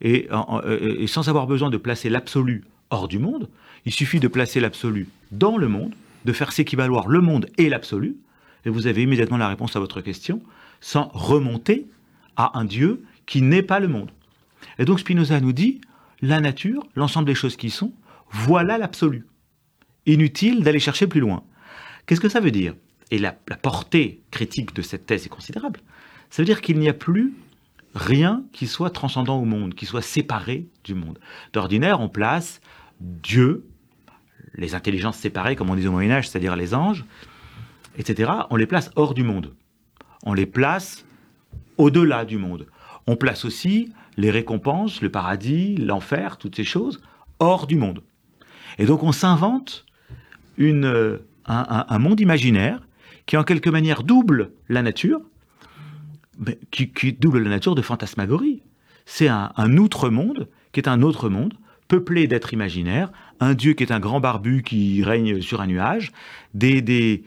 et, euh, sans avoir besoin de placer l'absolu hors du monde. Il suffit de placer l'absolu dans le monde, de faire s'équivaloir le monde et l'absolu, et vous avez immédiatement la réponse à votre question, sans remonter à un Dieu qui n'est pas le monde. Et donc Spinoza nous dit, la nature, l'ensemble des choses qui sont, voilà l'absolu. Inutile d'aller chercher plus loin. Qu'est-ce que ça veut dire? Et la, portée critique de cette thèse est considérable. Ça veut dire qu'il n'y a plus rien qui soit transcendant au monde, qui soit séparé du monde. D'ordinaire, on place Dieu, les intelligences séparées, comme on dit au Moyen Âge, c'est-à-dire les anges, etc., on les place hors du monde. On les place au-delà du monde. On place aussi les récompenses, le paradis, l'enfer, toutes ces choses, hors du monde. Et donc on s'invente une, euh, un, monde imaginaire qui en quelque manière double la nature, qui, double la nature de fantasmagorie. C'est un, outre-monde qui est un autre monde, peuplé d'êtres imaginaires, un dieu qui est un grand barbu qui règne sur un nuage, des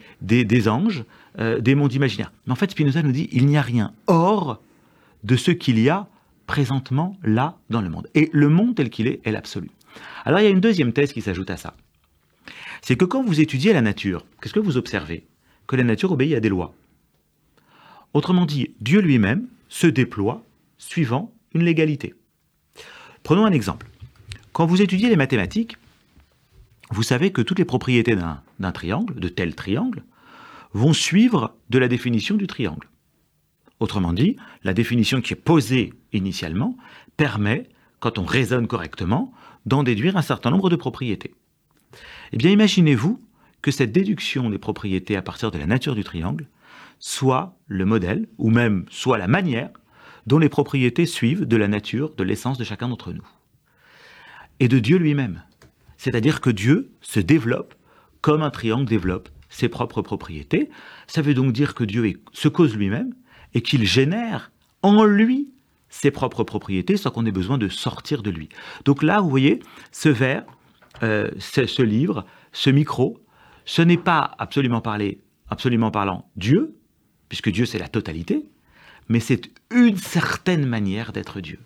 anges, euh, des mondes imaginaires. Mais en fait, Spinoza nous dit il n'y a rien hors de ce qu'il y a présentement là dans le monde. Et le monde tel qu'il est est l'absolu. Alors il y a une deuxième thèse qui s'ajoute à ça. C'est que quand vous étudiez la nature, qu'est-ce que vous observez? Que la nature obéit à des lois. Autrement dit, Dieu lui-même se déploie suivant une légalité. Prenons un exemple. Quand vous étudiez les mathématiques, vous savez que toutes les propriétés d'un triangle, de tel triangle, vont suivre de la définition du triangle. Autrement dit, la définition qui est posée initialement permet, quand on raisonne correctement, d'en déduire un certain nombre de propriétés. Eh bien, imaginez-vous que cette déduction des propriétés à partir de la nature du triangle soit le modèle, ou même soit la manière, dont les propriétés suivent de la nature, de l'essence de chacun d'entre nous. Et de Dieu lui-même. C'est-à-dire que Dieu se développe comme un triangle développe ses propres propriétés. Ça veut donc dire que Dieu se cause lui-même et qu'il génère en lui ses propres propriétés sans qu'on ait besoin de sortir de lui. Donc là, vous voyez, ce verre, euh, ce, livre, ce micro, ce n'est pas absolument, parlé, absolument parlant Dieu, puisque Dieu c'est la totalité, mais c'est une certaine manière d'être Dieu.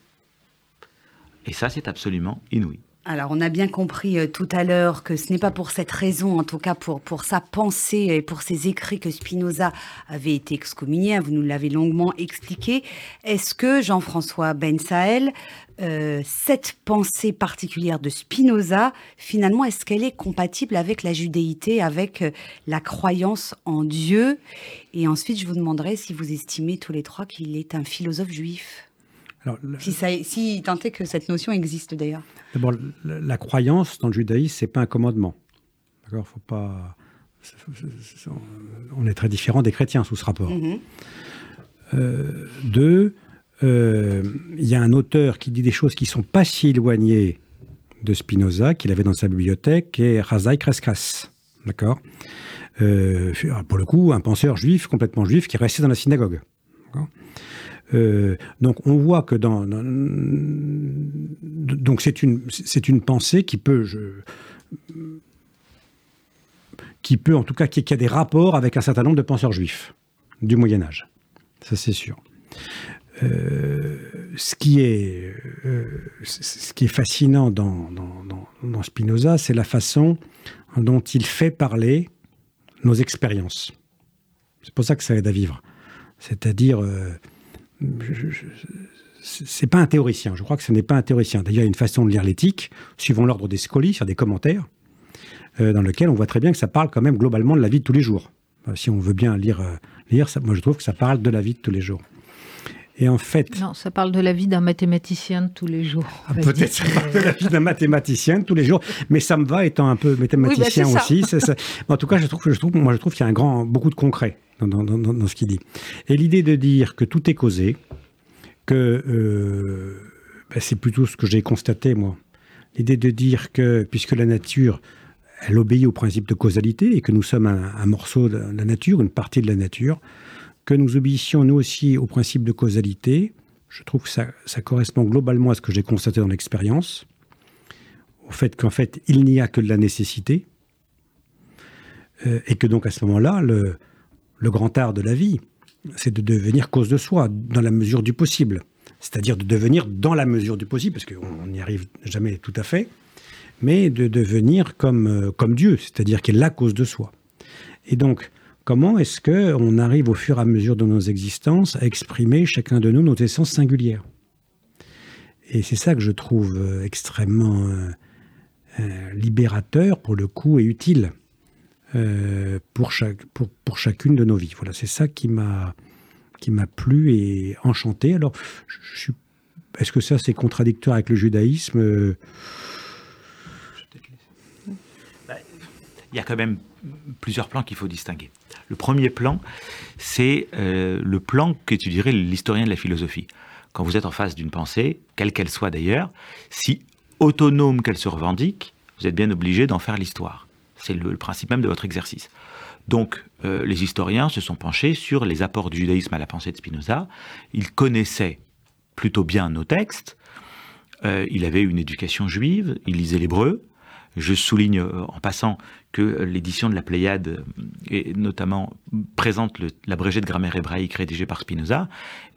Et ça, c'est absolument inouï. Alors, on a bien compris euh, tout à l'heure que ce n'est pas pour cette raison, en tout cas pour, pour sa pensée et pour ses écrits, que Spinoza avait été excommunié. Vous nous l'avez longuement expliqué. Est-ce que, Jean-François Ben Sahel, euh, cette pensée particulière de Spinoza, finalement, est-ce qu'elle est compatible avec la judéité, avec euh, la croyance en Dieu? Et ensuite, je vous demanderai si vous estimez tous les trois qu'il est un philosophe juif. Alors, Si, ça, si tant est que cette notion existe d'ailleurs. D'abord, la, la croyance dans le judaïsme, c'est pas un commandement. D'accord Faut pas. On est très différent des chrétiens sous ce rapport. Euh, deux, euh, il y a un auteur qui dit des choses qui sont pas si éloignées de Spinoza, qu'il avait dans sa bibliothèque, qui est Razai Kreskas. D'accord? Euh, Pour le coup, un penseur juif, complètement juif, qui est resté dans la synagogue. Euh, donc on voit que dans, donc c'est une c'est une pensée qui peut qui peut en tout cas qui, a des rapports avec un certain nombre de penseurs juifs du Moyen Âge. Ça c'est sûr. Euh, ce qui est euh, ce qui est fascinant dans, dans, dans- Spinoza c'est la façon dont il fait parler nos expériences. C'est pour ça que ça aide à vivre. C'est-à-dire c'est pas un théoricien. Je crois que ce n'est pas un théoricien. D'ailleurs, il y a une façon de lire l'éthique, suivant l'ordre des scolies, sur des commentaires, euh, dans lequel on voit très bien que ça parle quand même globalement de la vie de tous les jours. Euh, si on veut bien lire, euh, lire moi je trouve que ça parle de la vie de tous les jours. Et en fait, Non, ça parle de la vie d'un mathématicien de tous les jours. ah, peut-être ça parle de la vie d'un mathématicien de tous les jours, mais ça me va étant un peu mathématicien Oui, bah, aussi. ça. En tout cas, je trouve, je trouve, moi, je trouve qu'il y a un grand, beaucoup de concret dans, dans- dans- dans ce qu'il dit. Et l'idée de dire que tout est causé, que euh, ben, c'est plutôt ce que j'ai constaté moi. L'idée de dire que puisque la nature, elle obéit au principe de causalité et que nous sommes un, un morceau de la nature, une partie de la nature, que nous obéissions nous aussi au principe de causalité, je trouve que ça, ça correspond globalement à ce que j'ai constaté dans l'expérience, au fait qu'en fait, il n'y a que de la nécessité, euh, et que donc à ce moment-là, le, le grand art de la vie, c'est de devenir cause de soi, dans la mesure du possible. C'est-à-dire de devenir dans la mesure du possible, parce qu'on n'y arrive jamais tout à fait, mais de devenir comme, euh, comme Dieu, c'est-à-dire qui est la cause de soi. Et donc, comment est-ce que on arrive au fur et à mesure de nos existences à exprimer chacun de nous nos essences singulières? Et c'est ça que je trouve euh, extrêmement euh, euh, libérateur pour le coup et utile pour, chacune de nos vies. Voilà, c'est ça qui m'a plu et enchanté. Alors, est-ce que ça c'est contradictoire avec le judaïsme? Euh, Il y a quand même plusieurs plans qu'il faut distinguer. Le premier plan, c'est euh, le plan qu'étudierait l'historien de la philosophie. Quand vous êtes en face d'une pensée, quelle qu'elle soit d'ailleurs, si autonome qu'elle se revendique, vous êtes bien obligé d'en faire l'histoire. C'est le, principe même de votre exercice. Donc, euh, les historiens se sont penchés sur les apports du judaïsme à la pensée de Spinoza. Ils connaissaient plutôt bien nos textes. Euh, il une éducation juive, il lisait l'hébreu. Je souligne euh, en passant que l'édition de la Pléiade, euh, et notamment, présente l'abrégé de grammaire hébraïque rédigé par Spinoza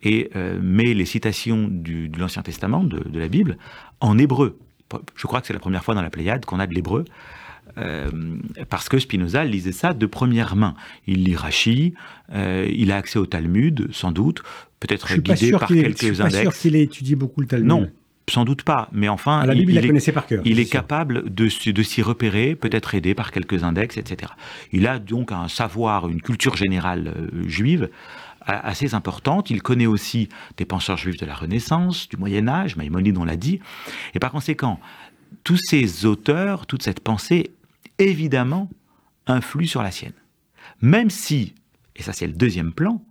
et euh, met les citations du- de l'Ancien Testament, de, de la Bible, en hébreu. Je crois que c'est la première fois dans la Pléiade qu'on a de l'hébreu. Euh, parce que Spinoza lisait ça de première main. Il lit Rachi, euh, il a accès au Talmud, sans doute, peut-être guidé par qu'il ait, je quelques suis pas sûr index. qu'il ait étudié beaucoup le Talmud. Non, sans doute pas, mais enfin, À la Bible, il, la est- connaissait par cœur. il est capable de, s'y- de s'y repérer, peut-être aidé par quelques index, etc. Il a donc un savoir, une culture générale euh, juive assez importante. Il connaît aussi des penseurs juifs de la Renaissance, du Moyen Âge, Maïmonide on l'a dit. Et par conséquent, tous ces auteurs, toute cette pensée, évidemment, influe sur la sienne. Même si, et ça c'est le deuxième plan,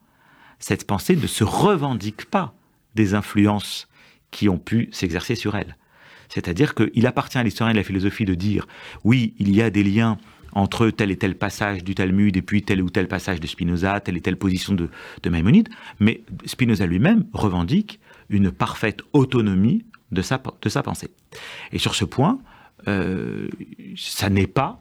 cette pensée ne se revendique pas des influences qui ont pu s'exercer sur elle. C'est-à-dire qu'il appartient à l'historien de la philosophie de dire, oui, il y a des liens entre tel et tel passage du Talmud et puis tel ou tel passage de Spinoza, telle et telle position de, de Maïmonide, mais Spinoza lui-même revendique une parfaite autonomie de sa, de sa pensée. Et sur ce point, euh, ça n'est pas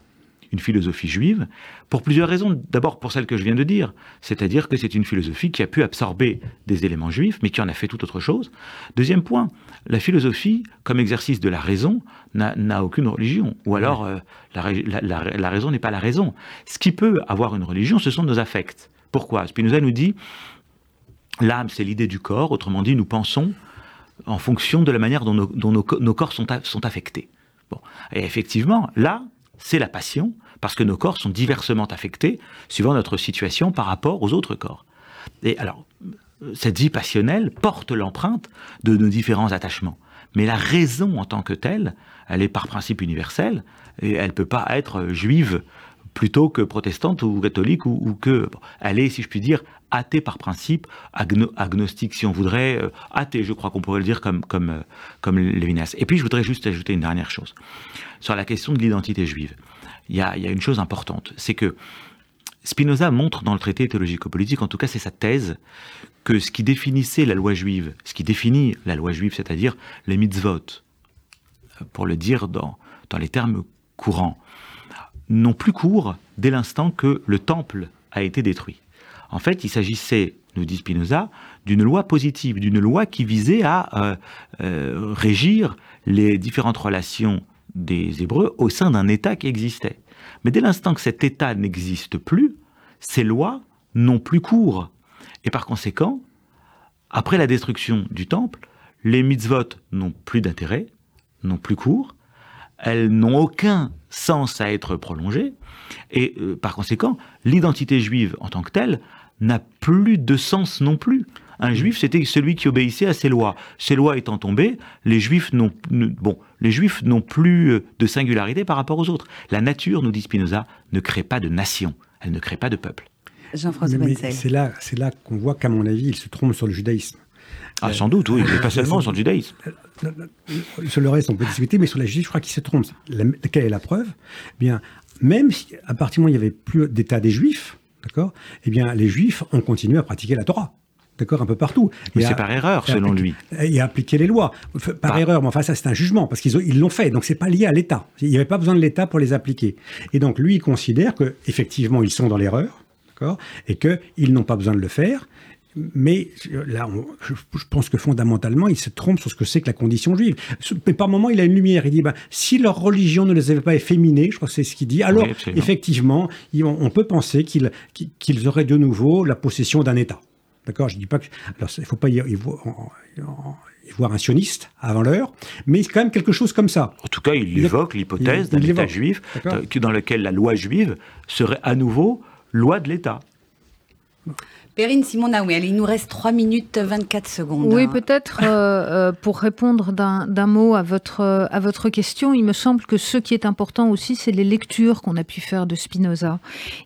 une philosophie juive, pour plusieurs raisons. D'abord pour celle que je viens de dire, c'est-à-dire que c'est une philosophie qui a pu absorber des éléments juifs, mais qui en a fait tout autre chose. Deuxième point, la philosophie, comme exercice de la raison, n'a aucune religion. Ou alors, euh, la, ra- la- la- la raison n'est pas la raison. Ce qui peut avoir une religion, ce sont nos affects. Pourquoi? Spinoza nous dit, l'âme, c'est l'idée du corps, autrement dit, nous pensons en fonction de la manière dont nos, dont nos co- nos corps sont, a- sont affectés. Bon. Et effectivement, là, c'est la passion, parce que nos corps sont diversement affectés suivant notre situation par rapport aux autres corps. Et alors, cette vie passionnelle porte l'empreinte de nos différents attachements. Mais la raison en tant que telle, elle est par principe universelle, et elle ne peut pas être juive plutôt que protestante ou catholique, ou, ou que... bon, elle est, si je puis dire, athée par principe, agno- agnostique si on voudrait, euh, athée, je crois qu'on pourrait le dire comme, comme, euh, comme Lévinas. Et puis je voudrais juste ajouter une dernière chose. Sur la question de l'identité juive, il y a, y a une chose importante, c'est que Spinoza montre dans le traité théologico-politique, en tout cas c'est sa thèse, que ce qui définissait la loi juive, ce qui définit la loi juive, c'est-à-dire les mitzvot, pour le dire dans, dans les termes courants, n'ont plus cours dès l'instant que le temple a été détruit. En fait, il s'agissait, nous dit Spinoza, d'une loi positive, d'une loi qui visait à euh, euh, régir les différentes relations des Hébreux au sein d'un État qui existait. Mais dès l'instant que cet État n'existe plus, ces lois n'ont plus cours. Et par conséquent, après la destruction du temple, les mitzvot n'ont plus d'intérêt, n'ont plus cours, elles n'ont aucun sens à être prolongées, et euh, par conséquent, l'identité juive en tant que telle n'a plus de sens non plus. Un juif, c'était celui qui obéissait à ses lois. Ces lois étant tombées, les juifs n'ont bon, les juifs n'ont plus euh, de singularité par rapport aux autres. La nature, nous dit Spinoza, ne crée pas de nation, elle ne crée pas de peuple. Jean-François c'est là, c'est là qu'on voit qu'à mon avis, il se trompe sur le judaïsme. Ah, sans doute, oui, mais pas seulement sur le judaïsme. Sur le reste, on peut discuter, mais sur la justice, je crois qu'il se trompe. La- quelle est la preuve? Eh Bien, même si, à partir du moment où il n'y avait plus d'état des juifs, d'accord? Eh bien, les juifs ont continué à pratiquer la Torah, d'accord, un peu partout. Mais c'est par erreur, selon lui. Et à appliquer les lois. Par Par- erreur, mais enfin, ça, c'est un jugement, parce qu'ils ont- ils l'ont fait. Donc, c'est pas lié à l'État. Il n'y avait pas besoin de l'État pour les appliquer. Et donc, lui, il considère que effectivement, ils sont dans l'erreur, d'accord, et qu'ils n'ont pas besoin de le faire. Mais là, on- je, je pense que fondamentalement, il se trompe sur ce que c'est que la condition juive. Mais par moment, il a une lumière. Il dit, ben, si leur religion ne les avait pas efféminés, je crois que c'est ce qu'il dit, alors Oui, effectivement, on, peut penser qu'ils auraient de nouveau la possession d'un État. D'accord? Je dis pas que. Alors, il ne faut pas y, y voir, y un sioniste avant l'heure, mais c'est quand même quelque chose comme ça. En tout cas, il évoque l'hypothèse d'un État juif dans lequel la loi juive serait à nouveau loi de l'État. Perrine Simon Naoui, allez, il nous reste 3 minutes 24 secondes. Oui, hein. peut-être euh, euh, pour répondre d'un mot à votre, euh, à votre question, il me semble que ce qui est important aussi, c'est les lectures qu'on a pu faire de Spinoza.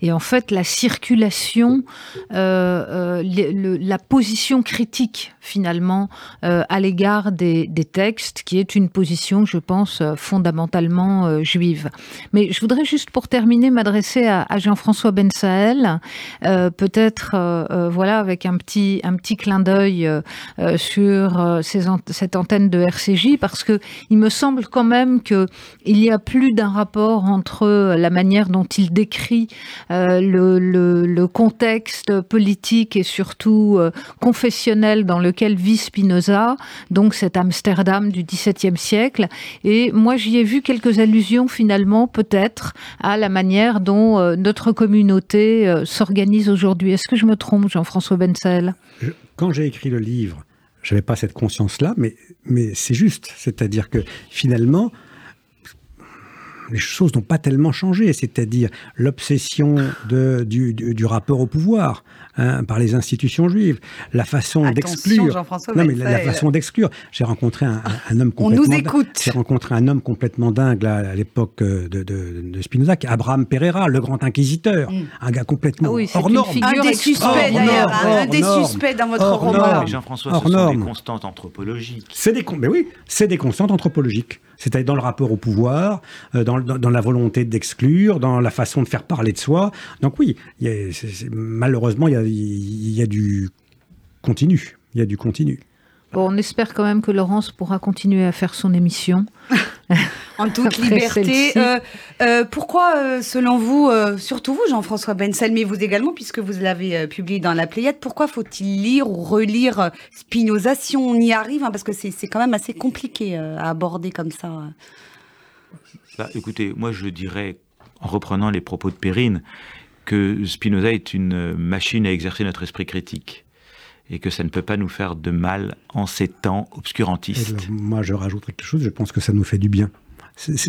Et en fait, la circulation, euh, euh, le- le- la position critique finalement euh, à l'égard des, textes, qui est une position, je pense, euh, fondamentalement euh, juive. Mais je voudrais juste pour terminer m'adresser à, Jean-François Ben Sahel, euh, peut-être voilà avec un petit un petit clin d'œil sur cette antenne de RCJ parce que il me semble quand même que il y a plus d'un rapport entre la manière dont il décrit le, le, le contexte politique et surtout confessionnel dans lequel vit Spinoza, donc cet Amsterdam du XVIIe siècle. Et moi, j'y ai vu quelques allusions finalement, peut-être, à la manière dont euh, notre communauté euh, s'organise aujourd'hui. Est-ce que je me trompe, Jean-François Bensel Je- quand j'ai écrit le livre, j'avais pas cette conscience-là, mais, mais c'est juste. C'est-à-dire que finalement, les choses n'ont pas tellement changé. C'est-à-dire l'obsession du, du- du rapport au pouvoir hein, par les institutions juives, la façon d'exclure. Jean-François Non, mais la, la façon d'exclure. J'ai rencontré un, un- homme On complètement. nous dingue. écoute. J'ai rencontré un homme complètement dingue là, à l'époque euh, de, de, de Spinoza, qui est Abraham Pereira, le grand inquisiteur, Mm. un gars complètement Ah oui, c'est hors une norme. figure Un des suspects hors d'ailleurs, un hors des suspects dans votre hors roman. Jean-François, Hors ce sont norme. des constantes anthropologiques. C'est des, mais oui, c'est des constantes anthropologiques. C'est-à-dire dans le rapport au pouvoir, euh, dans, dans- dans la volonté d'exclure, dans la façon de faire parler de soi. Donc oui, il y a- c'est- c'est- malheureusement, il y a, il y a du continu. Il y a du continu. Bon, on espère quand même que Laurence pourra continuer à faire son émission. En toute Après liberté. Euh, euh, pourquoi, euh, selon vous, euh, surtout vous, Jean-François Bensel, mais vous également, puisque vous l'avez euh, publié dans la Pléiade, pourquoi faut-il lire ou relire Spinoza si on y arrive hein, Parce que c'est c'est quand même assez compliqué euh, à aborder comme ça. Bah, écoutez, moi je dirais, en reprenant les propos de Perrine, que Spinoza est une machine à exercer notre esprit critique et que ça ne peut pas nous faire de mal en ces temps obscurantistes. le- moi, je rajoute quelque chose. Je pense que ça nous fait du bien.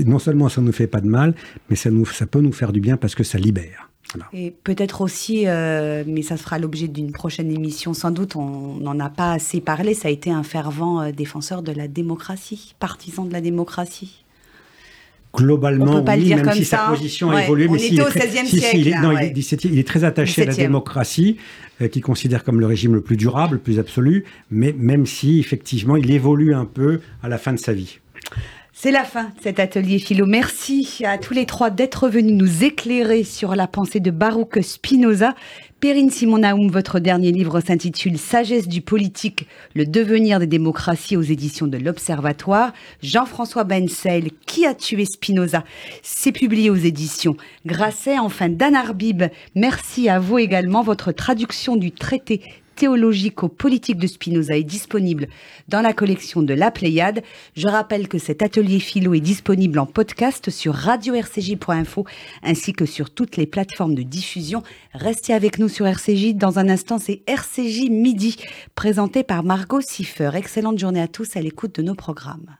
Non seulement ça nous fait pas de mal, mais ça, nous, ça peut nous faire du bien parce que ça libère. Voilà. Et peut-être aussi, euh, mais ça sera l'objet d'une prochaine émission sans doute, on n'en a pas assez parlé, ça a été un fervent euh, défenseur de la démocratie, partisan de la démocratie. Globalement, oui, dire même si ça. sa position a Ouais, évolué, on mais était il est au très- 16e si, si, il est, siècle, non, là, il est ouais. 17e, il est très attaché à la 17e. démocratie, euh, qu'il considère comme le régime le plus durable, le plus absolu, mais même si effectivement il évolue un peu à la fin de sa vie. C'est la fin de cet atelier philo. Merci à tous les trois d'être venus nous éclairer sur la pensée de Baruch Spinoza. Perrine Simon Naoum, votre dernier livre s'intitule Sagesse du politique, le devenir des démocraties aux éditions de l'Observatoire. Jean-François Bensel, Qui a tué Spinoza? C'est publié aux éditions Grasset. Enfin, Dan Arbib, merci à vous également. Votre traduction du traité théologico-politique de Spinoza est disponible dans la collection de La Pléiade. Je rappelle que cet atelier philo est disponible en podcast sur radio-rcj.info ainsi que sur toutes les plateformes de diffusion. Restez avec nous sur RCJ. Dans un instant, c'est RCJ Midi, présenté par Margot Siffer. Excellente journée à tous à l'écoute de nos programmes.